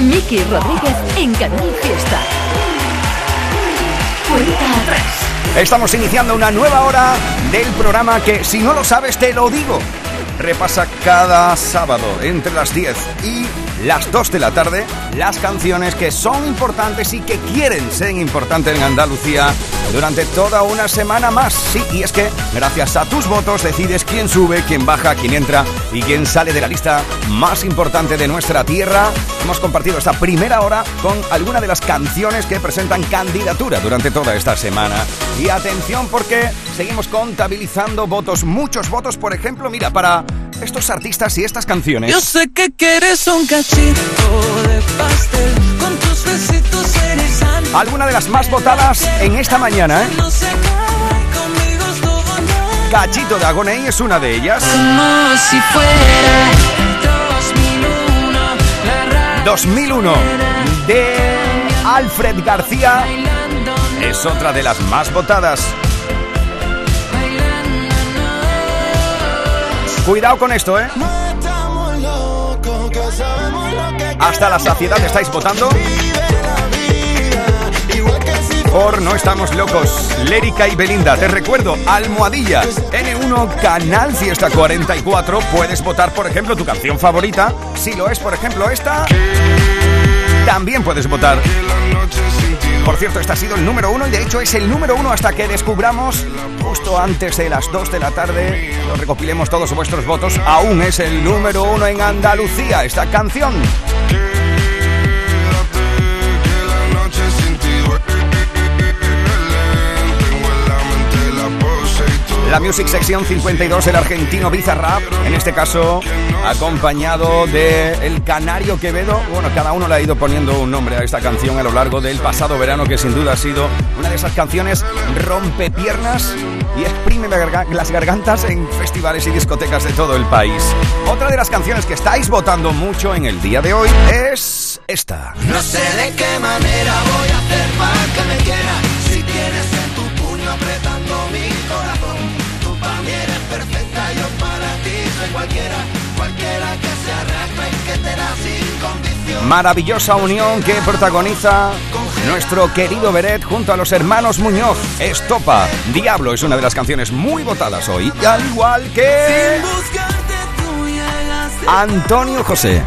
Miki Rodríguez en Canal Fiesta. Cuenta atrás. Estamos iniciando una nueva hora del programa que, si no lo sabes, te lo digo. Repasa cada sábado entre las 10 y las 2 de la tarde las canciones que son importantes y que quieren ser importantes en Andalucía durante toda una semana más. Sí, y es que gracias a tus votos decides quién sube, quién baja, quién entra y quién sale de la lista más importante de nuestra tierra. Hemos compartido esta primera hora con algunas de las canciones que presentan candidatura durante toda esta semana. Y atención porque seguimos contabilizando votos, muchos votos, por ejemplo, mira, para estos artistas y estas canciones. Yo sé que quieres un cachito de pastel con tus besitos eres Alguna de las más votadas en esta mañana, ¿eh? Cachito de Agoney es una de ellas. Como si fuera 2001 la radio 2001 de Alfred García es otra de las más votadas. Cuidado con esto, ¿eh? Hasta la saciedad estáis votando. Por No Estamos Locos, Lérica y Belinda. Te recuerdo, Almohadilla, N1, Canal Fiesta 44. Puedes votar, por ejemplo, tu canción favorita. Si lo es, por ejemplo, esta. También puedes votar. Por cierto, este ha sido el número uno y de hecho es el número uno hasta que descubramos, justo antes de las 2 de la tarde, lo recopilemos todos vuestros votos. Aún es el número uno en Andalucía esta canción. La Music Sección 52, el argentino Bizarrap, en este caso acompañado de El Canario Quevedo. Bueno, cada uno le ha ido poniendo un nombre a esta canción a lo largo del pasado verano, que sin duda ha sido una de esas canciones rompepiernas y exprime las gargantas en festivales y discotecas de todo el país. Otra de las canciones que estáis votando mucho en el día de hoy es esta. No sé de qué manera voy a hacer para que me quieras Maravillosa unión que protagoniza nuestro querido Beret junto a los hermanos Muñoz. Estopa. Diablo es una de las canciones muy votadas hoy. Al igual que Antonio José.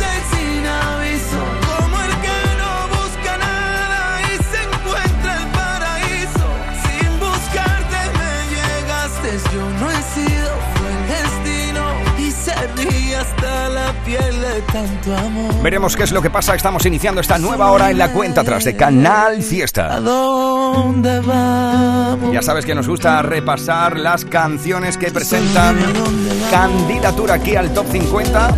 Tanto amor Veremos qué es lo que pasa. Estamos iniciando esta nueva hora en la cuenta atrás de Canal ¿A Fiesta. dónde vamos? Ya sabes que nos gusta repasar las canciones que presentan candidatura aquí al top 50.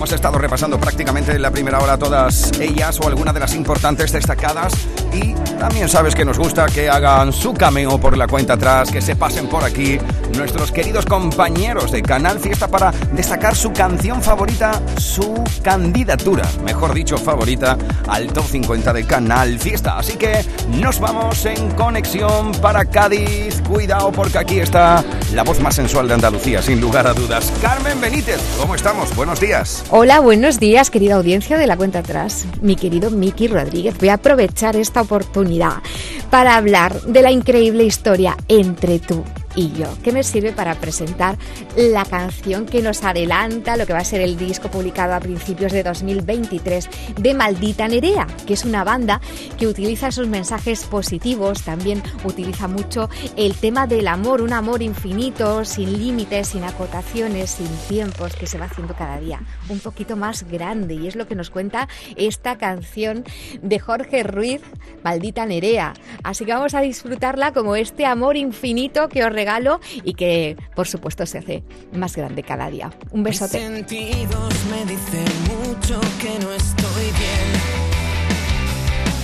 Hemos estado repasando prácticamente en la primera hora todas ellas o algunas de las importantes destacadas. Y también sabes que nos gusta que hagan su cameo por la cuenta atrás, que se pasen por aquí nuestros queridos compañeros de Canal Fiesta para destacar su canción favorita, su candidatura, mejor dicho, favorita al top 50 de Canal Fiesta. Así que nos vamos en conexión para Cádiz. Cuidado porque aquí está la voz más sensual de Andalucía, sin lugar a dudas. Carmen Benítez, ¿cómo estamos? Buenos días. Hola, buenos días, querida audiencia de la cuenta atrás. Mi querido Miki Rodríguez, voy a aprovechar esta oportunidad para hablar de la increíble historia entre tú y que me sirve para presentar la canción que nos adelanta lo que va a ser el disco publicado a principios de 2023 de Maldita Nerea, que es una banda que utiliza esos mensajes positivos, también utiliza mucho el tema del amor, un amor infinito, sin límites, sin acotaciones, sin tiempos, que se va haciendo cada día un poquito más grande y es lo que nos cuenta esta canción de Jorge Ruiz, Maldita Nerea. Así que vamos a disfrutarla como este amor infinito que os regalo y que por supuesto se hace más grande cada día. Un Mis besote. sentidos me dicen mucho que no estoy bien.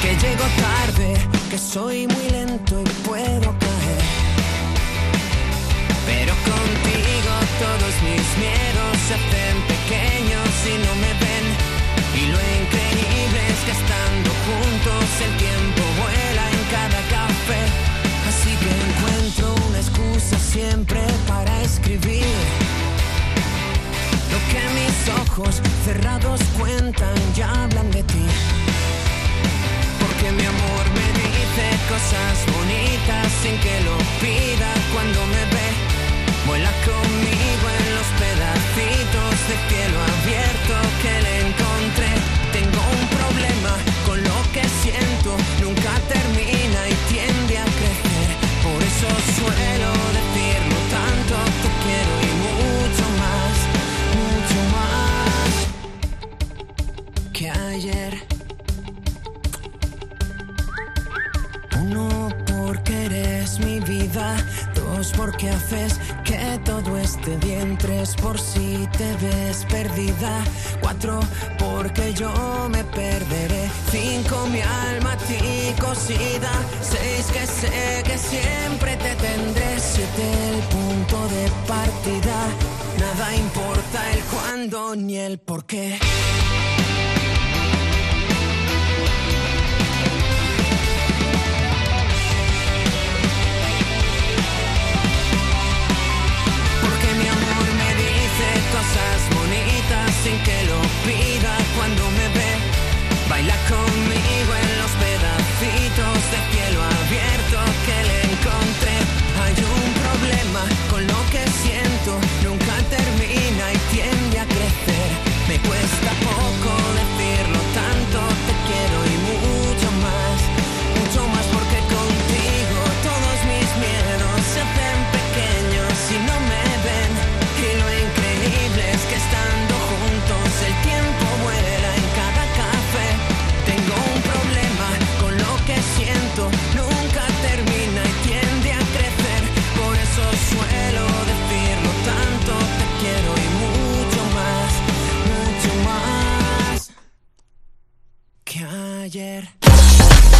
Que llego tarde, que soy muy lento y puedo caer. Pero contigo todos mis miedos siempre para escribir lo que mis ojos cerrados cuentan y hablan de ti. Porque mi amor me dice cosas bonitas sin que lo pida. Uno, porque eres mi vida. Dos, porque haces que todo esté bien. Tres, por si te ves perdida. Cuatro, porque yo me perderé. Cinco, mi alma ti cosida. Seis, que sé que siempre te tendré. Siete, el punto de partida. Nada importa el cuándo ni el por qué. Sin que lo pida cuando me ve. Baila conmigo en los pedacitos de cielo abierto que le encontré. Hay un problema con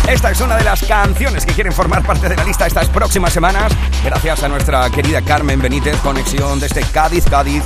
Esta es una de las canciones que quieren formar parte de la lista estas próximas semanas. Gracias a nuestra querida Carmen Benítez, conexión desde Cádiz, Cádiz,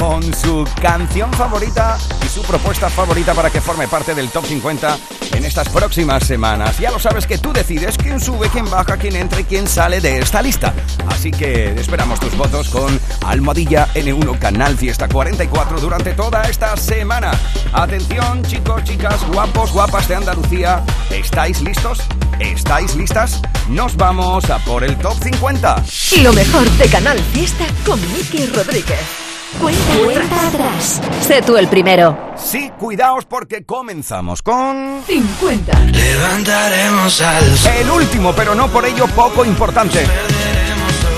con su canción favorita y su propuesta favorita para que forme parte del top 50 en estas próximas semanas. Ya lo sabes que tú decides quién sube, quién baja, quién entra y quién sale de esta lista. Así que esperamos tus votos con Almohadilla N1 Canal Fiesta 44 durante toda esta semana. Atención, chicos, chicas, guapos, guapas de Andalucía. ¿Estáis listos? ¿Estáis listas? Nos vamos a por el top 50. Lo mejor de Canal Fiesta con Miki Rodríguez. Cuenta, Cuenta atrás. Sé tú el primero. Sí, cuidaos porque comenzamos con 50. Levantaremos al el último, pero no por ello poco importante.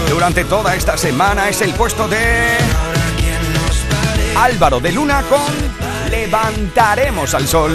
Durante toda esta semana es el puesto de Álvaro de Luna con Levantaremos al Sol.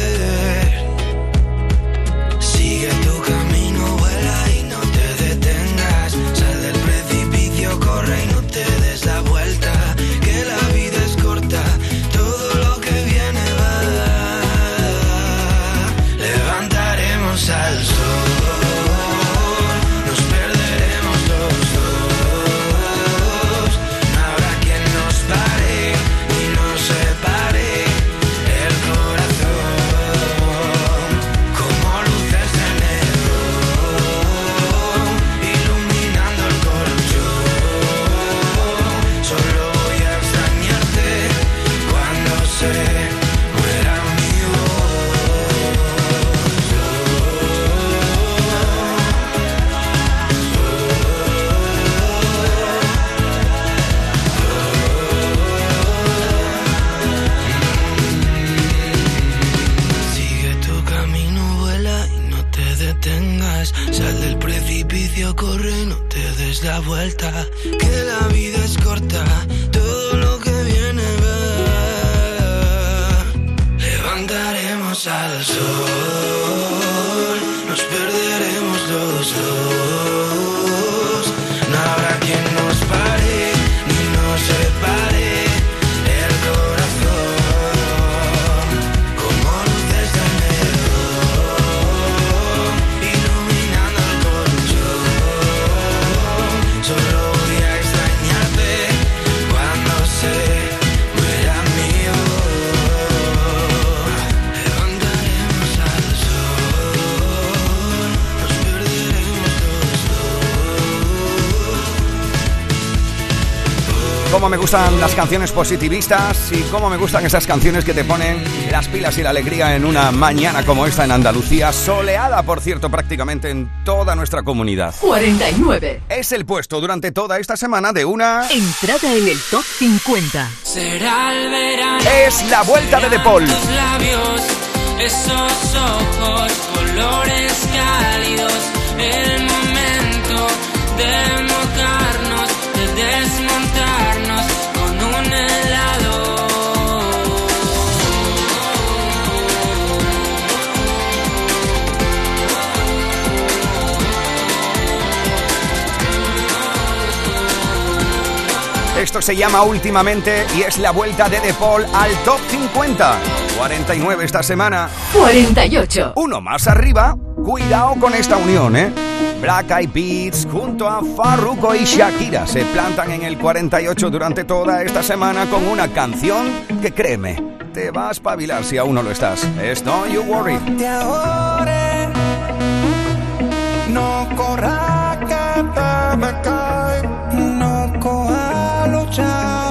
Las canciones positivistas y cómo me gustan esas canciones que te ponen las pilas y la alegría en una mañana como esta en Andalucía, soleada, por cierto, prácticamente en toda nuestra comunidad. 49. Es el puesto durante toda esta semana de una... Entrada en el top 50. Será el verano. Es la vuelta de De Paul. Tus labios, esos ojos, colores cálidos, el momento de mojarnos, de desmontarnos. Esto se llama últimamente y es la vuelta de De Paul al top 50. 49 esta semana. 48. Uno más arriba, cuidado con esta unión, ¿eh? Black Eyed Peas junto a Farruko y Shakira se plantan en el 48 durante toda esta semana con una canción que créeme, te va a espabilar si aún no lo estás. Es Don't You Worry. te no corra me cae no coja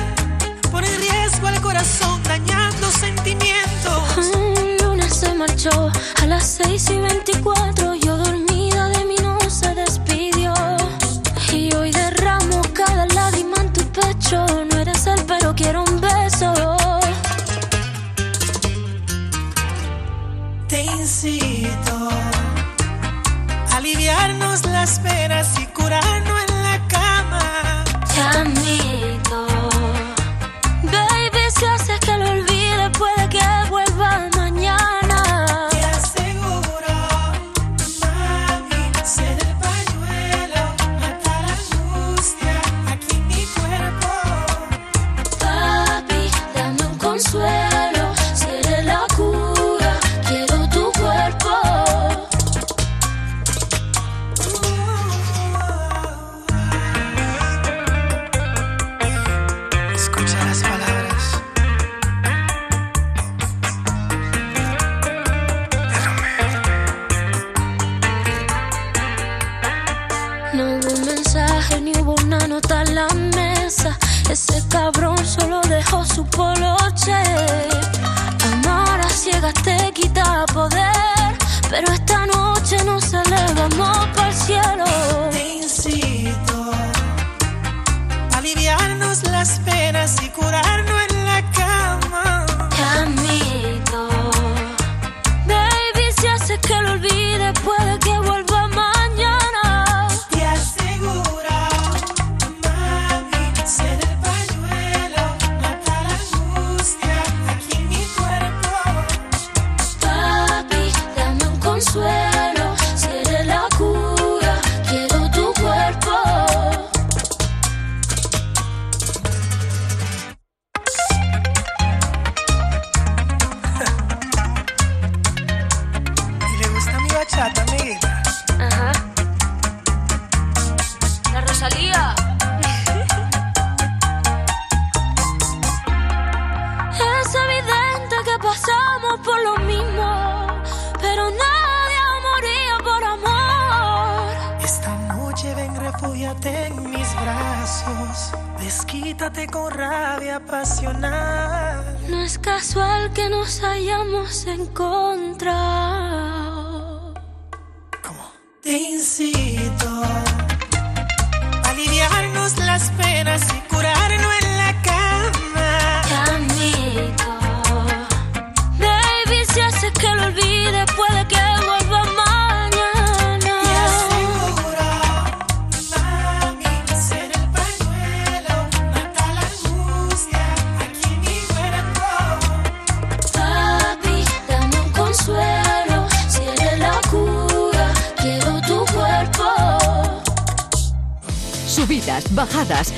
corazón dañando sentimientos. Un lunes se marchó a las 6 y 24. Yo dormida de mí no se despidió. Y hoy derramo cada lágrima en tu pecho. No eres él, pero quiero un beso. Te incito a aliviarnos las penas poder, pero esta noche nos elevamos para el cielo. Te incito a aliviarnos las penas y curarnos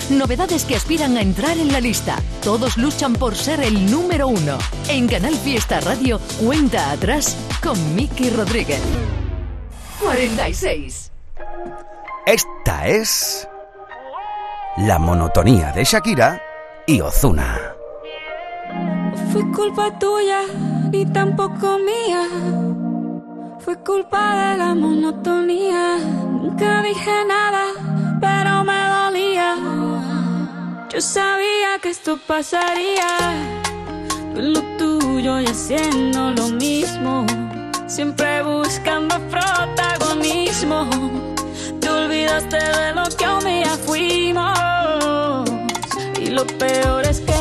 novedades que aspiran a entrar en la lista. Todos luchan por ser el número uno. En Canal Fiesta Radio, cuenta atrás con Miki Rodríguez. 46. Esta es la monotonía de Shakira y Ozuna. Fue culpa tuya ni tampoco mía. Fue culpa de la monotonía. Nunca dije nada Yo sabía que esto pasaría. Lo tuyo y haciendo lo mismo. Siempre buscando protagonismo. Te olvidaste de lo que un día fuimos. Y lo peor es que.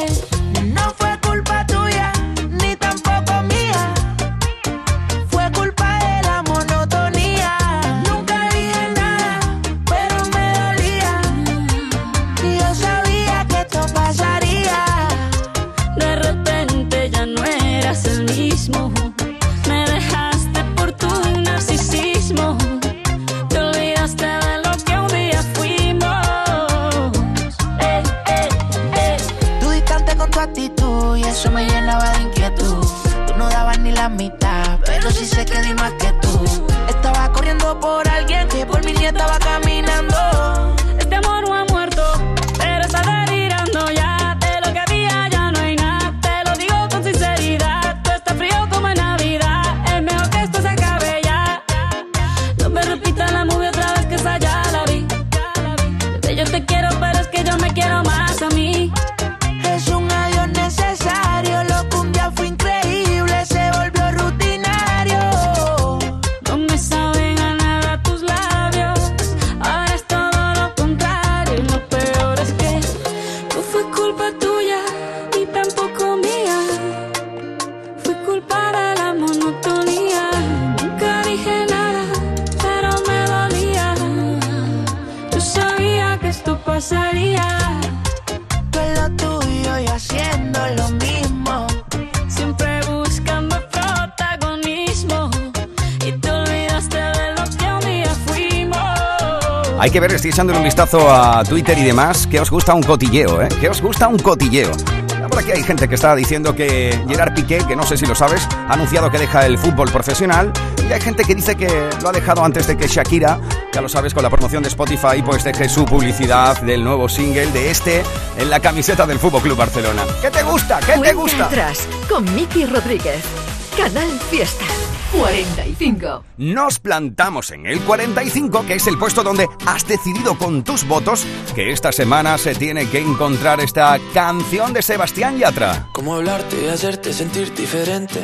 Estoy echándole un vistazo a Twitter y demás, que os gusta un cotilleo, ¿eh? Que os gusta un cotilleo. Por aquí hay gente que está diciendo que Gerard Piqué, que no sé si lo sabes, ha anunciado que deja el fútbol profesional. Y hay gente que dice que lo ha dejado antes de que Shakira, ya lo sabes, con la promoción de Spotify, pues deje su publicidad del nuevo single de este en la camiseta del Fútbol Club Barcelona. ¿Qué te gusta? ¿Qué te gusta? atrás con Miki Rodríguez. Canal Fiesta 45. Nos plantamos en el 45, que es el puesto donde has decidido con tus votos que esta semana se tiene que encontrar esta canción de Sebastián Yatra. Cómo hablarte y hacerte sentir diferente.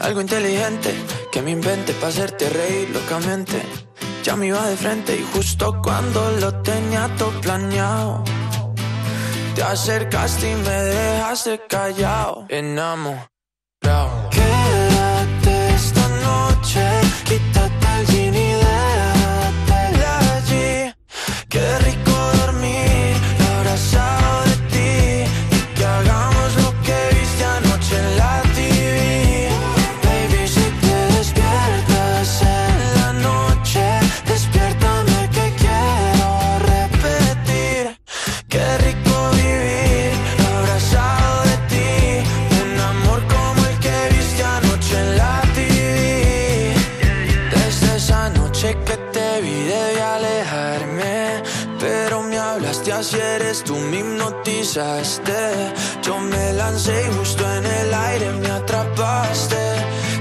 Algo inteligente que me invente para hacerte reír locamente. Ya me iba de frente y justo cuando lo tenía todo planeado. Te acercaste y me dejaste callado. Enamorado. Esta noche, quítate el jean y déjate allí. Qué rico dormir Yo me lancé y justo en el aire me atrapaste.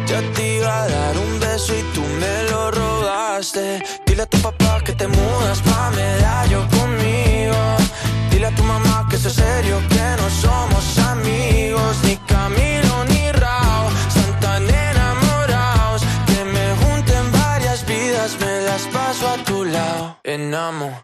Ya te iba a dar un beso y tú me lo robaste. Dile a tu papá que te mudas pa' medallo conmigo. Dile a tu mamá que es serio que no somos amigos. Ni Camilo ni Rao Están tan enamorados. Que me junten varias vidas Me las paso a tu lado. Enamorado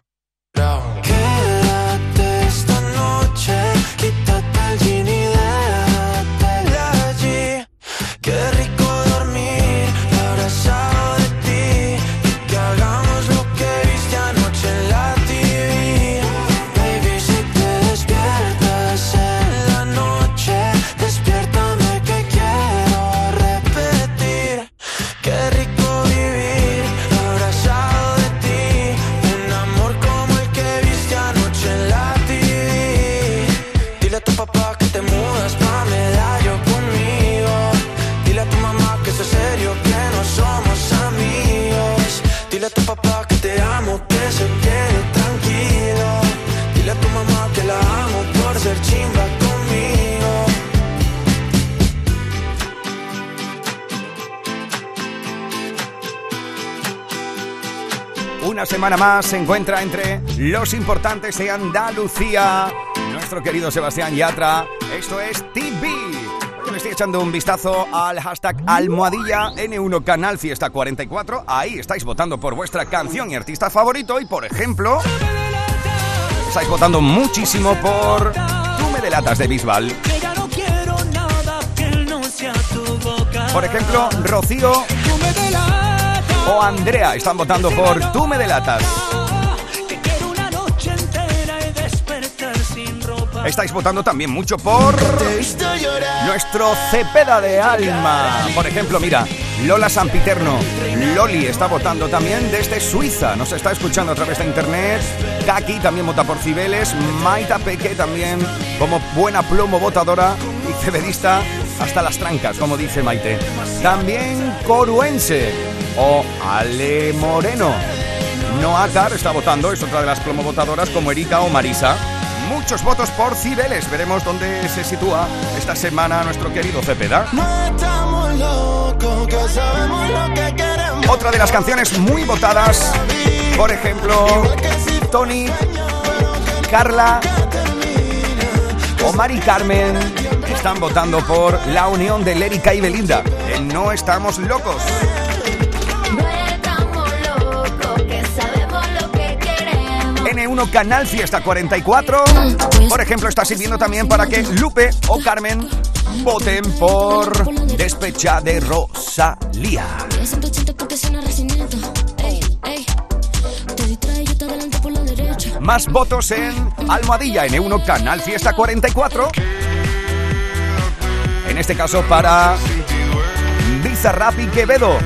Una semana más se encuentra entre los importantes de Andalucía, nuestro querido Sebastián Yatra. Esto es TV. Hoy le estoy echando un vistazo al hashtag almohadilla N1 Canal Fiesta 44. Ahí estáis votando por vuestra canción y artista favorito. Y por ejemplo, estáis votando muchísimo por Tú me delatas de Bisbal. Por ejemplo, Rocío me. O Andrea están votando por Tú me delatas. Estáis votando también mucho por nuestro Cepeda de Alma. Por ejemplo, mira, Lola Sampiterno. Loli está votando también desde Suiza. Nos está escuchando a través de internet. Kaki también vota por Cibeles. Maita Peque también como buena plomo votadora y cebedista hasta las trancas, como dice Maite. También Coruense o Ale Moreno. Noacar está votando, es otra de las plomo votadoras como Erika o Marisa. Muchos votos por Cibeles. Veremos dónde se sitúa esta semana nuestro querido Cepeda. Otra de las canciones muy votadas, por ejemplo, Tony, Carla o Mari Carmen, están votando por la unión de Lérica y Belinda. en No estamos locos. 1 Canal Fiesta 44. Por ejemplo, está sirviendo también para que Lupe o Carmen voten por Despecha de Rosalía. Más votos en Almohadilla N1 Canal Fiesta 44. En este caso para Bizarrap y Quevedo.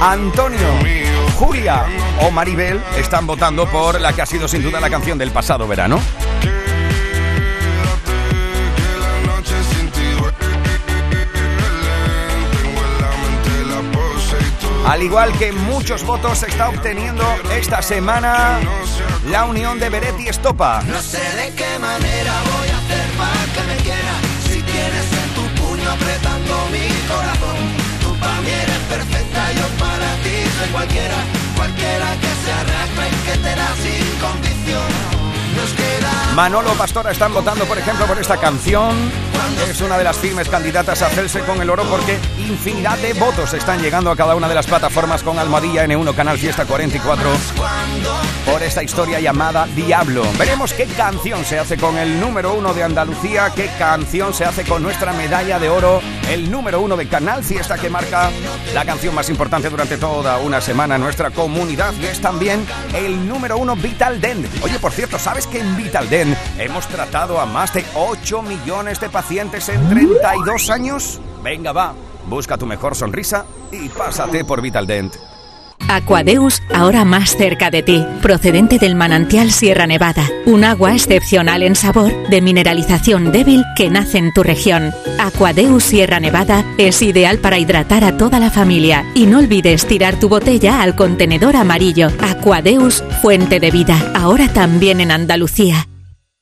Antonio. Lujuria o Maribel están votando por la que ha sido sin duda la canción del pasado verano. Al igual que muchos votos está obteniendo esta semana la unión de Beret y Estopa. No sé de qué manera voy a hacer para que me quieras Si tienes en tu puño apretando mi corazón Tú para mí eres perfecta, yo soy cualquiera Cualquiera que se arrastre que te da sin condición Manolo Pastora están votando, por ejemplo, por esta canción. Es una de las firmes candidatas a hacerse con el oro porque infinidad de votos están llegando a cada una de las plataformas con Almohadilla N1 Canal Fiesta 44 por esta historia llamada Diablo. Veremos qué canción se hace con el número uno de Andalucía, qué canción se hace con nuestra medalla de oro, el número uno de Canal Fiesta que marca la canción más importante durante toda una semana en nuestra comunidad y es también el número uno Vital Den. Oye, por cierto, ¿sabes que en Vital Den hemos tratado a más de 8 millones de pacientes en 32 años? Venga, va, busca tu mejor sonrisa y pásate por Vital Dent. Aquadeus, ahora más cerca de ti, procedente del manantial Sierra Nevada, un agua excepcional en sabor, de mineralización débil que nace en tu región. Aquadeus Sierra Nevada es ideal para hidratar a toda la familia y no olvides tirar tu botella al contenedor amarillo. Aquadeus, fuente de vida, ahora también en Andalucía.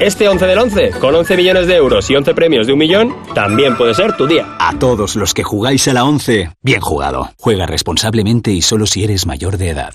Este 11 del 11, con 11 millones de euros y 11 premios de un millón, también puede ser tu día. A todos los que jugáis a la 11, bien jugado. Juega responsablemente y solo si eres mayor de edad.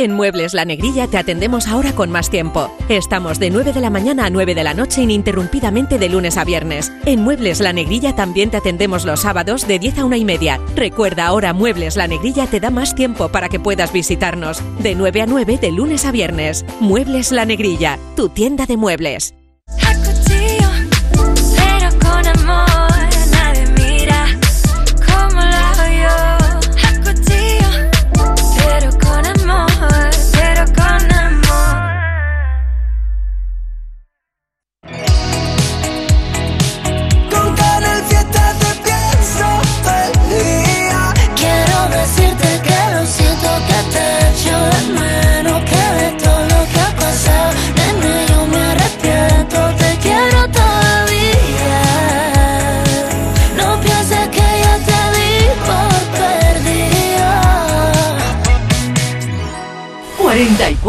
En Muebles La Negrilla te atendemos ahora con más tiempo. Estamos de 9 de la mañana a 9 de la noche ininterrumpidamente de lunes a viernes. En Muebles La Negrilla también te atendemos los sábados de 10 a 1 y media. Recuerda ahora Muebles La Negrilla te da más tiempo para que puedas visitarnos. De 9 a 9 de lunes a viernes. Muebles La Negrilla, tu tienda de muebles. Pero con amor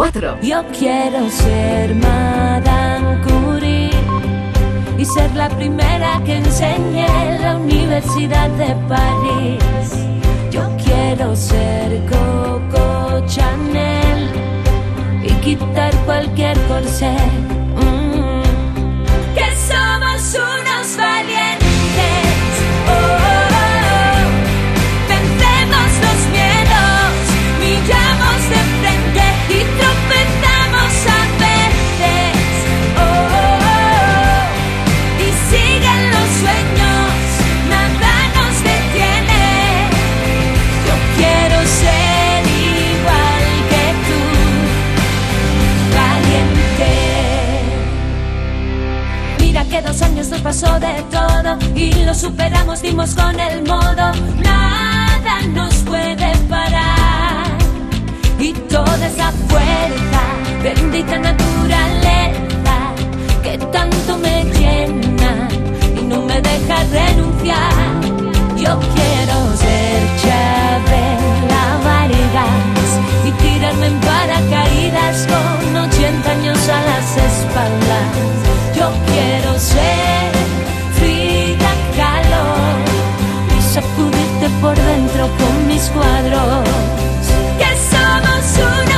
44. Yo quiero ser Madame Curie y ser la primera que enseñe en la Universidad de París. Yo quiero ser Coco Chanel y quitar cualquier corsé. Mm. Que somos unos valientes. Pasó de todo y lo superamos, dimos con el modo. Nada nos puede parar. Y toda esa fuerza, bendita naturaleza, que tanto me llena y no me deja renunciar. Yo quiero ser Chabela Vargas y tirarme en paracaídas con 80 años a las espaldas. Yo quiero ser sacudirte por dentro con mis cuadros. Que somos unos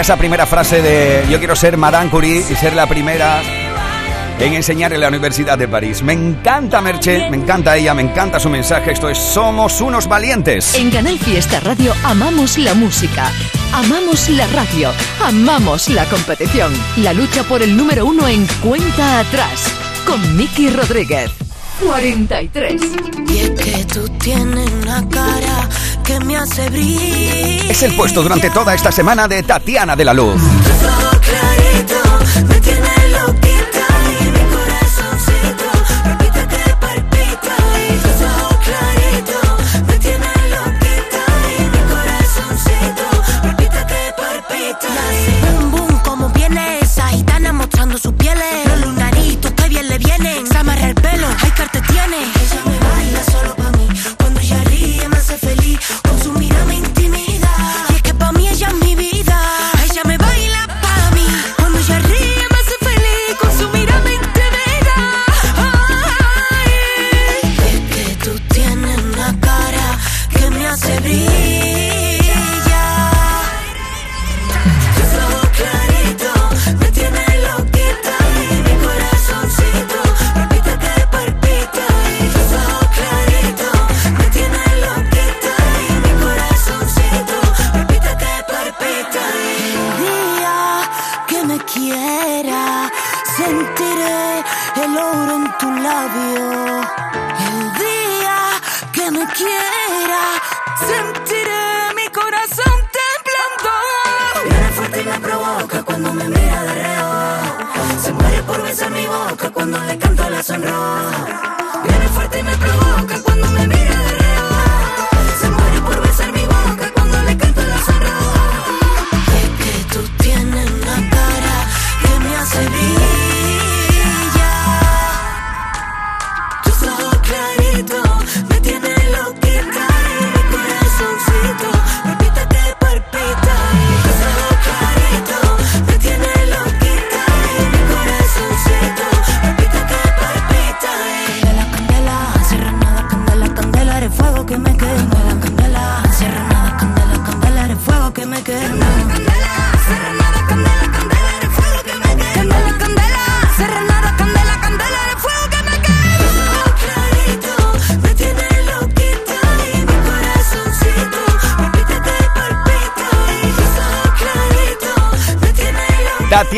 esa primera frase de yo quiero ser Madame Curie y ser la primera en enseñar en la Universidad de París. Me encanta Merche, me encanta ella, me encanta su mensaje. Esto es Somos unos valientes. En Canal Fiesta Radio amamos la música, amamos la radio, amamos la competición. La lucha por el número uno en cuenta atrás con Miki Rodríguez. 43. Y es que tú tienes una cara es el puesto durante toda esta semana de Tatiana de la Luz.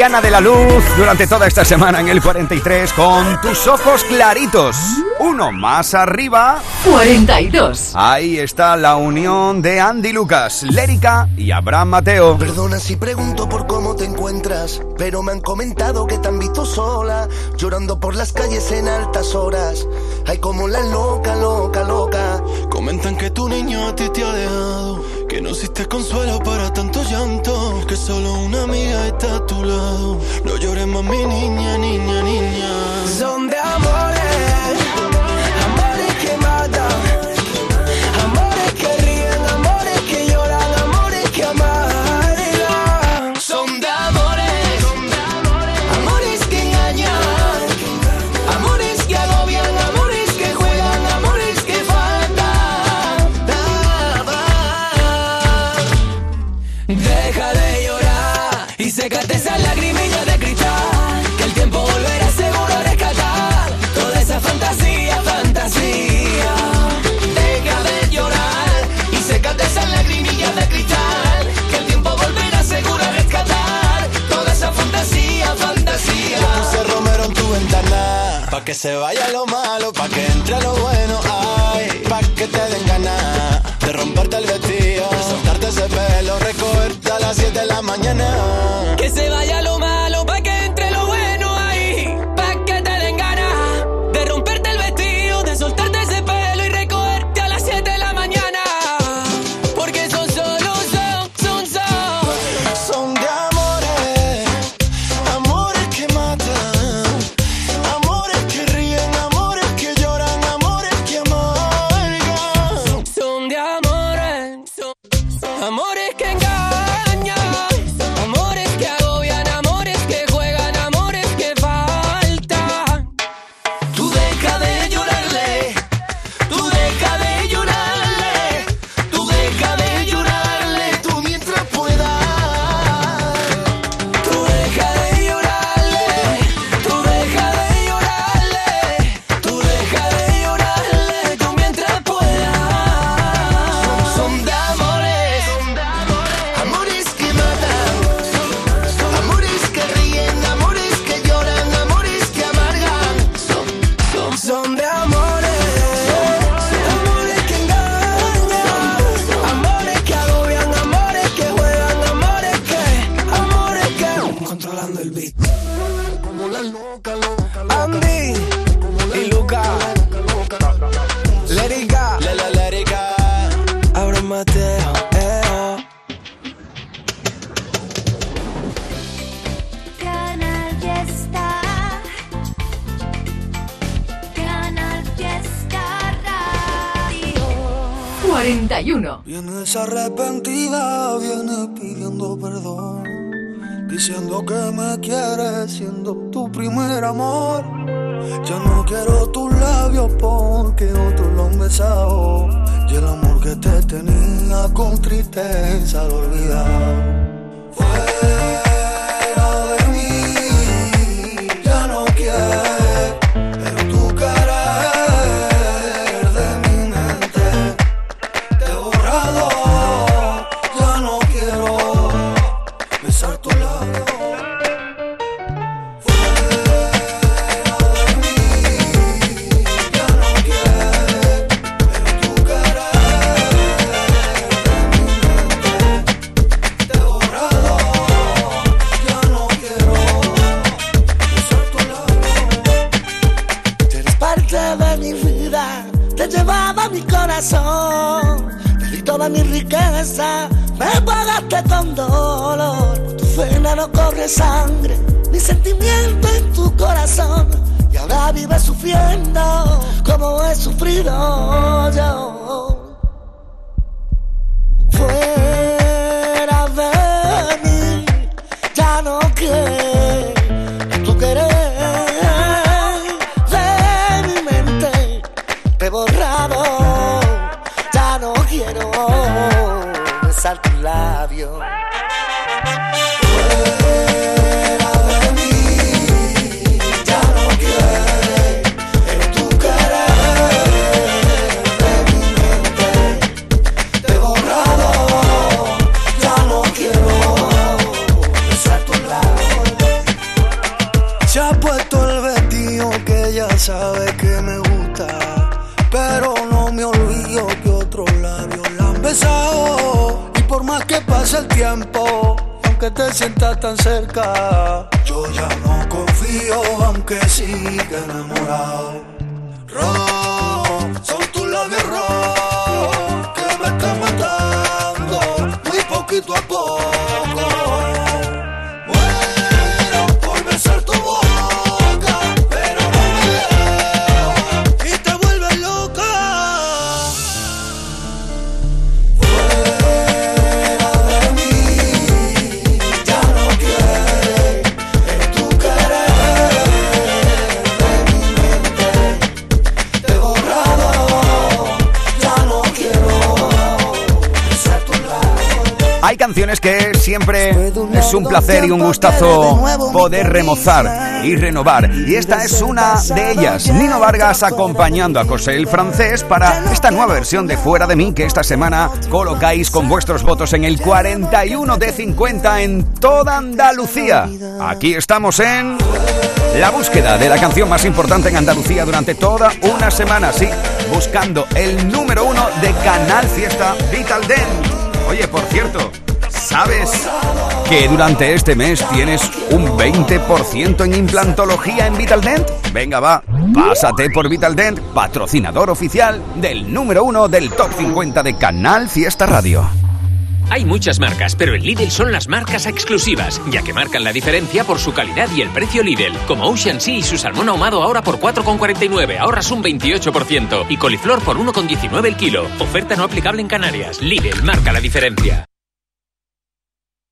Diana la luz durante toda esta semana en el 43 con tus ojos claritos. Uno más arriba. 42. Ahí está la unión de Andy Lucas, Lérica y Abraham Mateo. Perdona si pregunto por cómo te encuentras, pero me han comentado que te han visto sola, llorando por las calles en altas horas. Hay como la loca, loca, loca. Comentan que tu niño a ti te ha dejado, que no hiciste consuelo para tanto llanto, que solo una amiga está a tu lado. No llores más mi niña, niña, niña. Son de amores. Que se vaya lo malo, pa' que entre lo bueno, ay, pa' que te den ganas de romperte el vestido, soltarte ese pelo, recogerte a las 7 de la mañana. Que se vaya lo malo, pa' con dolor. Tu pena no corre sangre, ni sentimiento en tu corazón, y ahora vives sufriendo como he sufrido yo. Tan cerca, yo ya no canciones que siempre es un placer y un gustazo poder remozar y renovar. Y esta es una de ellas. Nino Vargas acompañando a José el francés para esta nueva versión de Fuera de mí que esta semana colocáis con vuestros votos en el 41 de 50 en toda Andalucía. Aquí estamos en la búsqueda de la canción más importante en Andalucía durante toda una semana. Sí, buscando el número uno de Canal Fiesta Vital Dent. Oye, por cierto, ¿sabes que durante este mes tienes un 20% en implantología en Vitaldent? Venga, va, pásate por Vitaldent, patrocinador oficial del número uno del Top 50 de Canal Fiesta Radio. Hay muchas marcas, pero en Lidl son las marcas exclusivas, ya que marcan la diferencia por su calidad y el precio Lidl. Como Ocean Sea y su salmón ahumado ahora por 4,49, ahorras un 28%. Y coliflor por 1,19 el kilo. Oferta no aplicable en Canarias. Lidl marca la diferencia.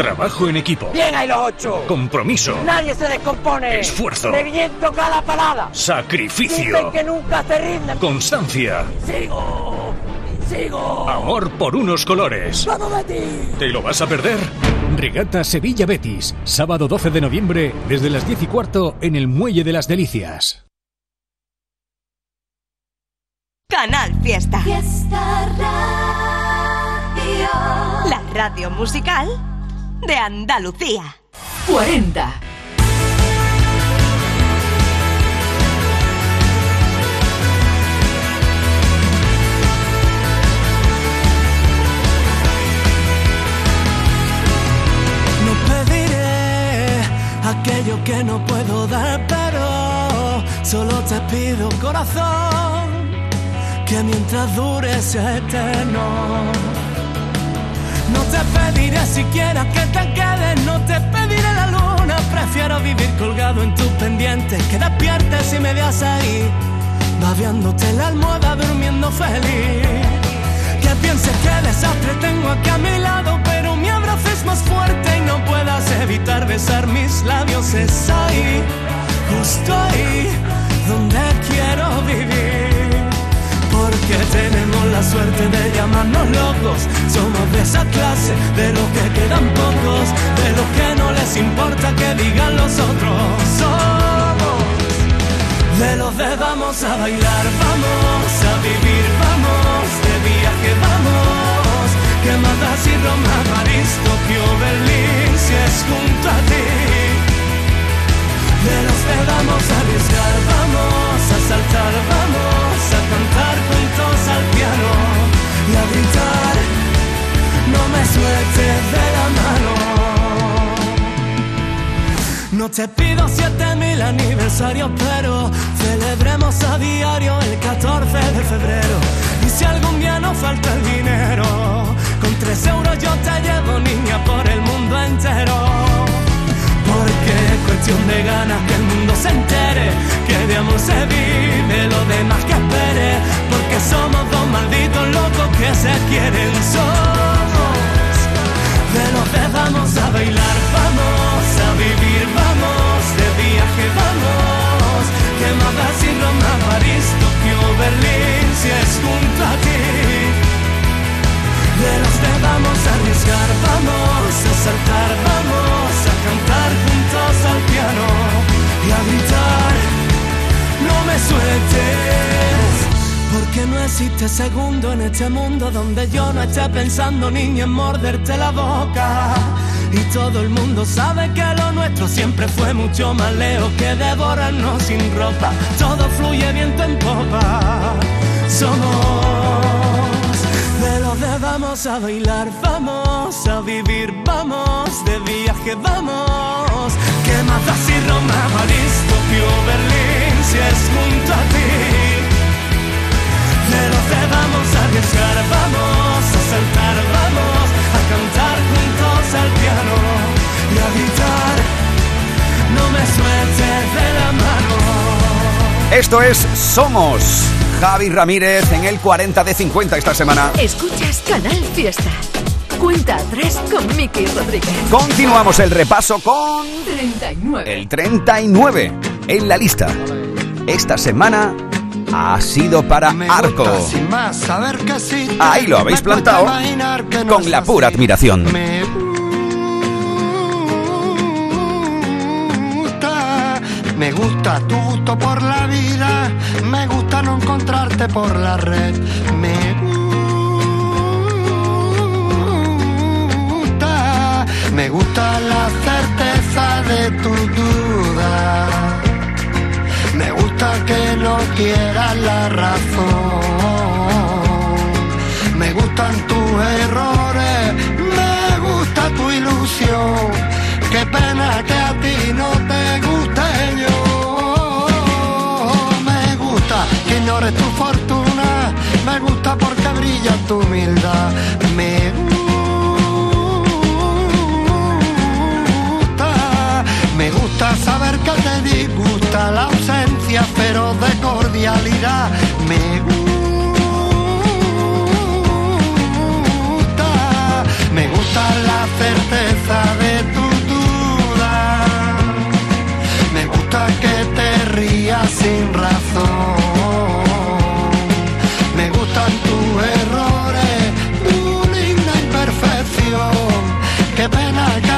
Trabajo en equipo. Bien hay los ocho. Compromiso. Nadie se descompone. Esfuerzo. Reviento cada parada. Sacrificio. Dicen que nunca se rinden. Constancia. Sigo, sigo. Amor por unos colores. ¡Vamos, Betis! ¿Te lo vas a perder? Regata Sevilla Betis, sábado 12 de noviembre, desde las 10 y cuarto en el Muelle de las Delicias. Canal Fiesta. Fiesta Radio. La radio musical de Andalucía. 40. No pediré aquello que no puedo dar, pero solo te pido corazón que mientras dure sea eterno. No te pediré siquiera que te quedes, no te pediré la luna, prefiero vivir colgado en tus pendientes, que despiertes y me veas ahí, babeándote la almohada, durmiendo feliz. Que pienses que desastre tengo aquí a mi lado, pero mi abrazo es más fuerte y no puedas evitar besar mis labios. Es ahí, justo ahí, donde quiero vivir. Porque tenemos la suerte de llamarnos locos. Somos de esa clase, de los que quedan pocos, de los que no les importa que digan los otros. Somos de los de vamos a bailar, vamos a vivir, vamos de viaje, vamos. Que matas y Roma, París, Tokio, Berlín, si es junto a ti. De los que vamos a arriesgar, vamos a saltar, vamos Me sueltes de la mano. No te pido siete mil aniversarios, pero celebremos a diario el 14 de febrero. Y si algún día nos falta el dinero, con tres euros yo te llevo, niña, por el mundo entero. Porque es cuestión de ganas que el mundo se entere, que de amor se vive, lo demás que espere. Porque somos dos malditos locos que se quieren, somos de los que vamos a bailar, vamos a vivir, vamos de viaje, vamos. Que más Roma, París, Tokio, Berlín, si es junto a ti. De los que vamos a arriesgar, vamos a saltar, vamos a cantar juntos al piano y a gritar, no me sueltes. Porque no existe segundo en este mundo donde yo no esté pensando niña en morderte la boca. Y todo el mundo sabe que lo nuestro siempre fue mucho más lejos que devorarnos sin ropa. Todo fluye viento en popa. Somos de los de vamos a bailar, vamos a vivir, vamos de viaje, vamos. Que matas si Roma, París, Tokio, Berlín, si es junto a ti. De los que vamos a arriesgar, vamos a saltar, vamos a cantar juntos al piano y a gritar. No me sueltes de la mano. Esto es Somos. Javi Ramírez en el 40 de 50 esta semana. Escuchas Canal Fiesta. Cuenta atrás con Miki Rodríguez. Continuamos el repaso con 39. el 39 en la lista. Esta semana ha sido para Arco. Ahí lo habéis plantado con la pura admiración. Me gusta, me gusta tu gusto por la vida, me gusta no encontrarte por la red. Me gusta, me gusta la certeza de tu duda. Me gusta que no quieras la razón. Me gustan tus errores, me gusta tu ilusión. Qué pena que a ti no te guste yo. Me gusta que ignores tu fortuna, me gusta porque brilla tu humildad. Me gusta, me gusta saber que te disgusta la esencia feroz de cordialidad. Me gusta, me gusta la certeza de tu duda. Me gusta que te rías sin razón. Me gustan tus errores, tu linda imperfección. Qué pena que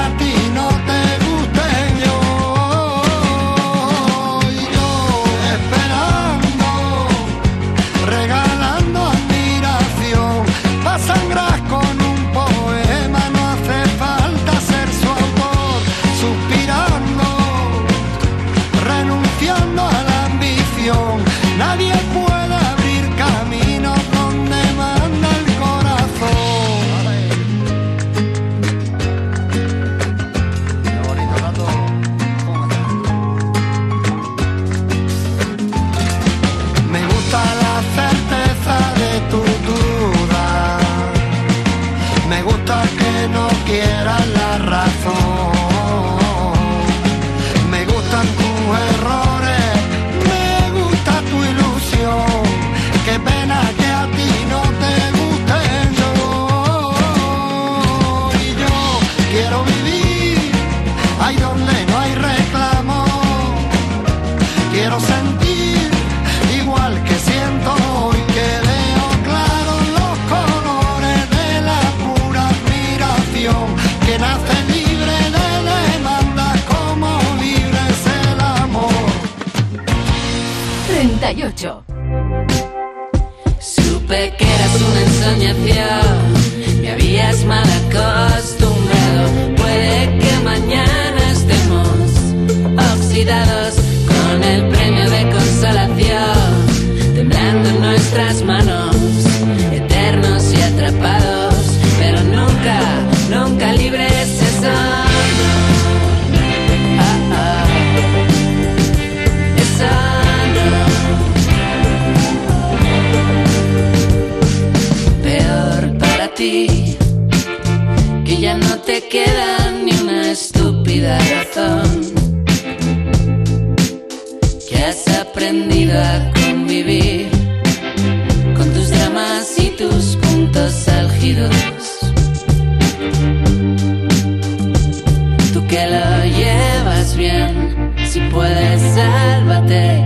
Tú que lo llevas bien, si puedes, sálvate,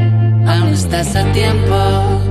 aún estás a tiempo.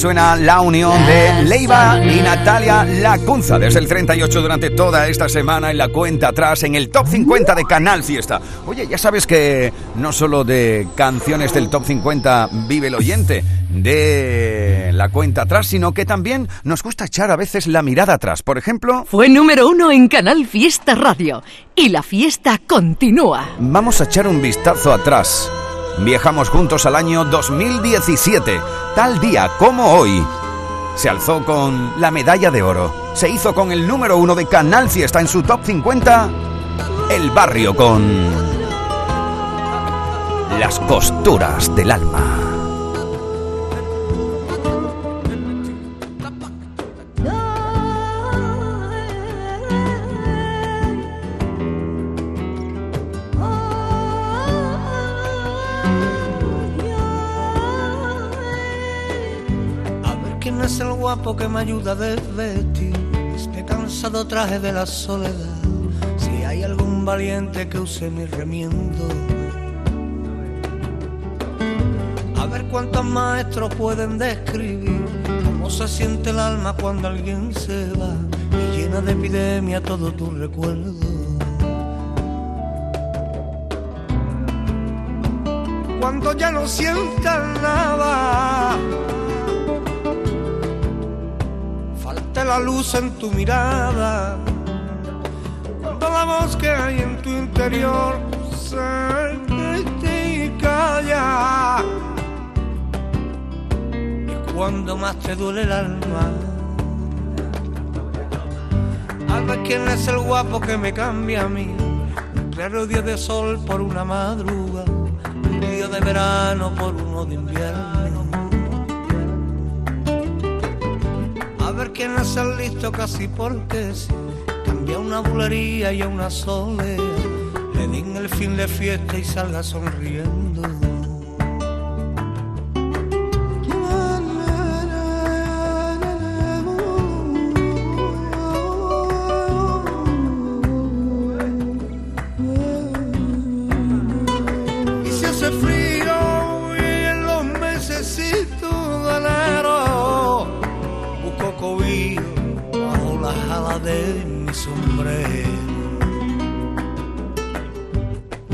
Suena la unión de Leiva y Natalia Lacunza desde el 38 durante toda esta semana en la cuenta atrás en el top 50 de Canal Fiesta. Oye, ya sabes que no solo de canciones del top 50 vive el oyente de la cuenta atrás, sino que también nos gusta echar a veces la mirada atrás. Por ejemplo, Fue número uno en Canal Fiesta Radio. Y la fiesta continúa. vamos a echar un vistazo atrás. Viajamos juntos al año 2017, tal día como hoy. Se alzó con la medalla de oro. Se hizo con el número uno de Canal Fiesta en su top 50. El barrio con las costuras del alma. Es el guapo que me ayuda a desvestir este cansado traje de la soledad. Si hay algún valiente que use mi remiendo. A ver cuántos maestros pueden describir cómo se siente el alma cuando alguien se va y llena de epidemia todo tu recuerdo. Cuando ya no sientas nada la luz en tu mirada, cuando la voz que hay en tu interior se y calla, y cuando más te duele el alma, ver quién es el guapo que me cambia a mí, un claro día de sol por una madruga, un día de verano por uno de invierno. Es el listo casi porque sí. Cambia una bulería y a una soledad. Le den el fin de fiesta y salga sonriendo.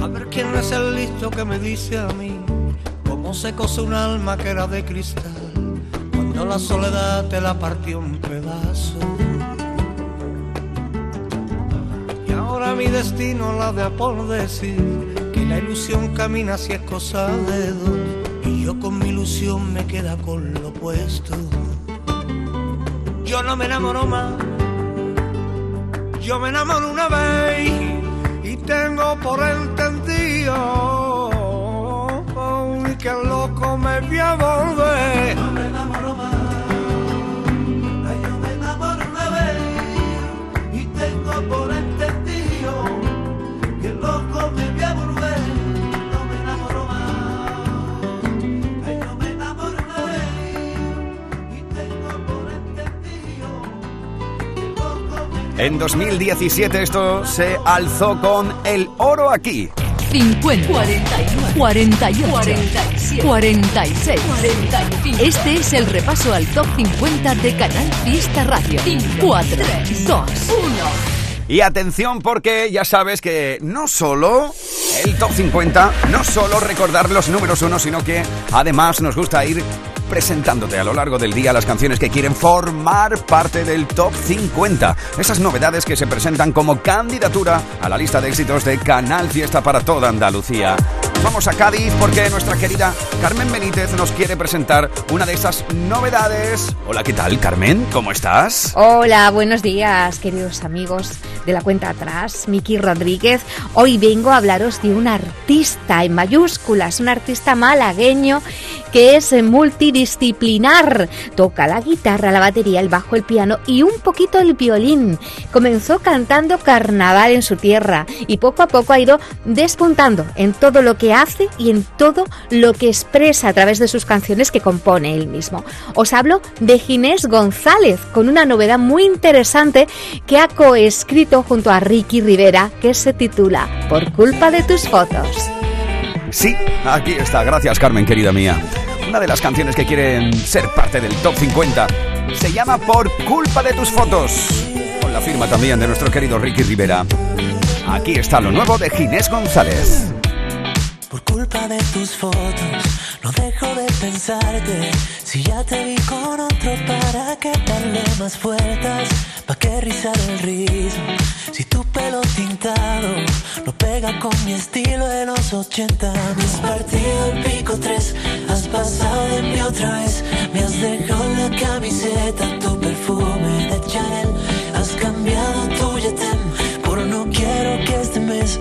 A ver quién es el listo que me dice a mí cómo se cose un alma que era de cristal cuando la soledad te la partió en pedazos. Y ahora mi destino la de por decir que la ilusión camina si es cosa de dos y yo con mi ilusión me queda con lo opuesto. Yo no me enamoro más, yo me enamoro una vez y tengo por entendido que el loco me voy a volver. En 2017 esto se alzó con el oro aquí. 50, 49, 48, 47, 46, 45. Este es el repaso al top 50 de Canal Fiesta Radio. 4, 2, 1. Y atención porque ya sabes que no solo el top 50, no solo recordar los números uno, sino que además nos gusta ir presentándote a lo largo del día las canciones que quieren formar parte del top 50. Esas novedades que se presentan como candidatura a la lista de éxitos de Canal Fiesta para toda Andalucía. Vamos a Cádiz porque nuestra querida Carmen Benítez nos quiere presentar una de esas novedades. Hola, ¿qué tal, Carmen? ¿Cómo estás? Hola, buenos días, queridos amigos de la cuenta atrás, Miki Rodríguez. Hoy vengo a hablaros de un artista en mayúsculas, un artista malagueño que es multidisciplinar. Toca la guitarra, la batería, el bajo, el piano y un poquito el violín. Comenzó cantando carnaval en su tierra y poco a poco ha ido despuntando en todo lo que hace y en todo lo que expresa a través de sus canciones que compone él mismo. Os hablo de Ginés González con una novedad muy interesante que ha coescrito junto a Ricky Rivera que se titula Por culpa de tus fotos. Sí, aquí está. Gracias, Carmen, querida mía. Una de las canciones que quieren ser parte del top 50 se llama Por culpa de tus fotos. Con la firma también de nuestro querido Ricky Rivera. Aquí está lo nuevo de Ginés González. Por culpa de tus fotos, no dejo de pensarte. Si ya te vi con otro, ¿para qué darle más vueltas? ¿Para qué rizar el rizo? Si tu pelo tintado no pega con mi estilo de los 80. Me has partido el pico 3, has pasado de mí otra vez. Me has dejado la camiseta, tu perfume de Chanel. Has cambiado tu yetem, por no quiero que este mes